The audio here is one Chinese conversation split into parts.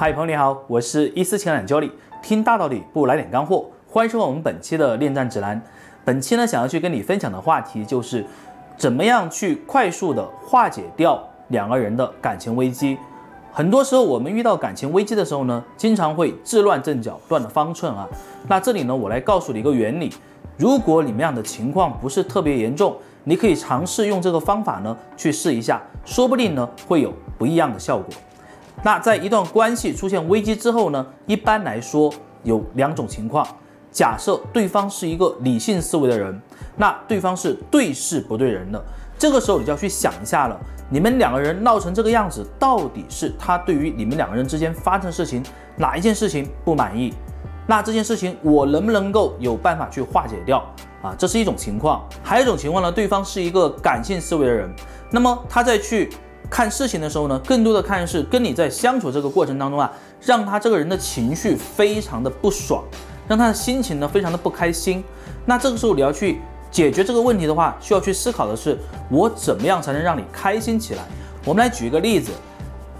嗨，朋友你好，我是一思情感教理，听大道理不如来点干货，欢迎收看我们本期的恋战指南。本期呢，想要去跟你分享的话题就是怎么样去快速的化解掉两个人的感情危机。很多时候，我们遇到感情危机的时候呢，经常会自乱阵脚，乱了方寸啊。那这里呢，我来告诉你一个原理：如果你们俩的情况不是特别严重，你可以尝试用这个方法呢去试一下，说不定呢会有不一样的效果。那在一段关系出现危机之后呢，一般来说有两种情况。假设对方是一个理性思维的人，那对方是对事不对人的，这个时候你就要去想一下了。你们两个人闹成这个样子，到底是他对于你们两个人之间发生的事情哪一件事情不满意？那这件事情我能不能够有办法去化解掉啊？这是一种情况。还有一种情况呢，对方是一个感性思维的人，那么他在去看事情的时候呢，更多的看是跟你在相处这个过程当中啊，让他这个人的情绪非常的不爽，让他的心情呢非常的不开心。那这个时候你要去。解决这个问题的话，需要去思考的是，我怎么样才能让你开心起来？我们来举一个例子，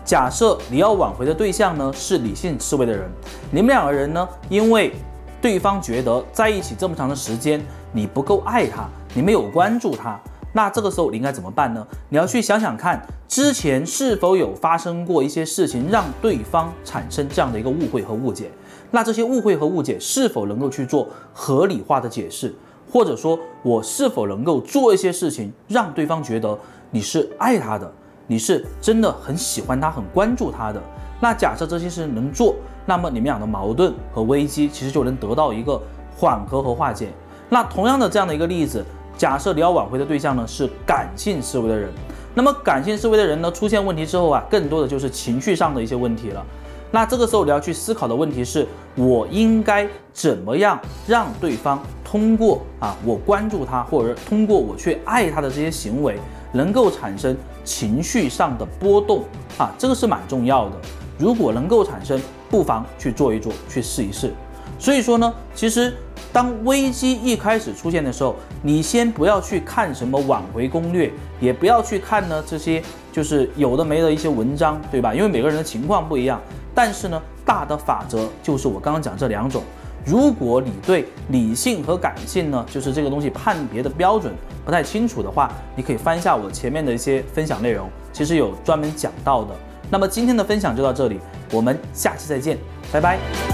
假设你要挽回的对象呢是理性思维的人，你们两个人呢，因为对方觉得在一起这么长的时间，你不够爱他，你没有关注他，那这个时候你应该怎么办呢？你要去想想看，之前是否有发生过一些事情，让对方产生这样的一个误会和误解？那这些误会和误解是否能够去做合理化的解释？或者说，我是否能够做一些事情，让对方觉得你是爱他的，你是真的很喜欢他，很关注他的？那假设这些事能做，那么你们俩的矛盾和危机其实就能得到一个缓和和化解。那同样的这样的一个例子，假设你要挽回的对象呢是感性思维的人，那么感性思维的人呢出现问题之后啊，更多的就是情绪上的一些问题了。那这个时候你要去思考的问题是，我应该怎么样让对方通过啊我关注他，或者通过我去爱他的这些行为，能够产生情绪上的波动啊，这个是蛮重要的。如果能够产生，不妨去做一做，去试一试。所以说呢，其实当危机一开始出现的时候，你先不要去看什么挽回攻略，也不要去看呢这些就是有的没的一些文章，对吧？因为每个人的情况不一样。但是呢，大的法则就是我刚刚讲这两种。如果你对理性和感性呢，就是这个东西判别的标准不太清楚的话，你可以翻一下我前面的一些分享内容，其实有专门讲到的。那么今天的分享就到这里，我们下期再见，拜拜。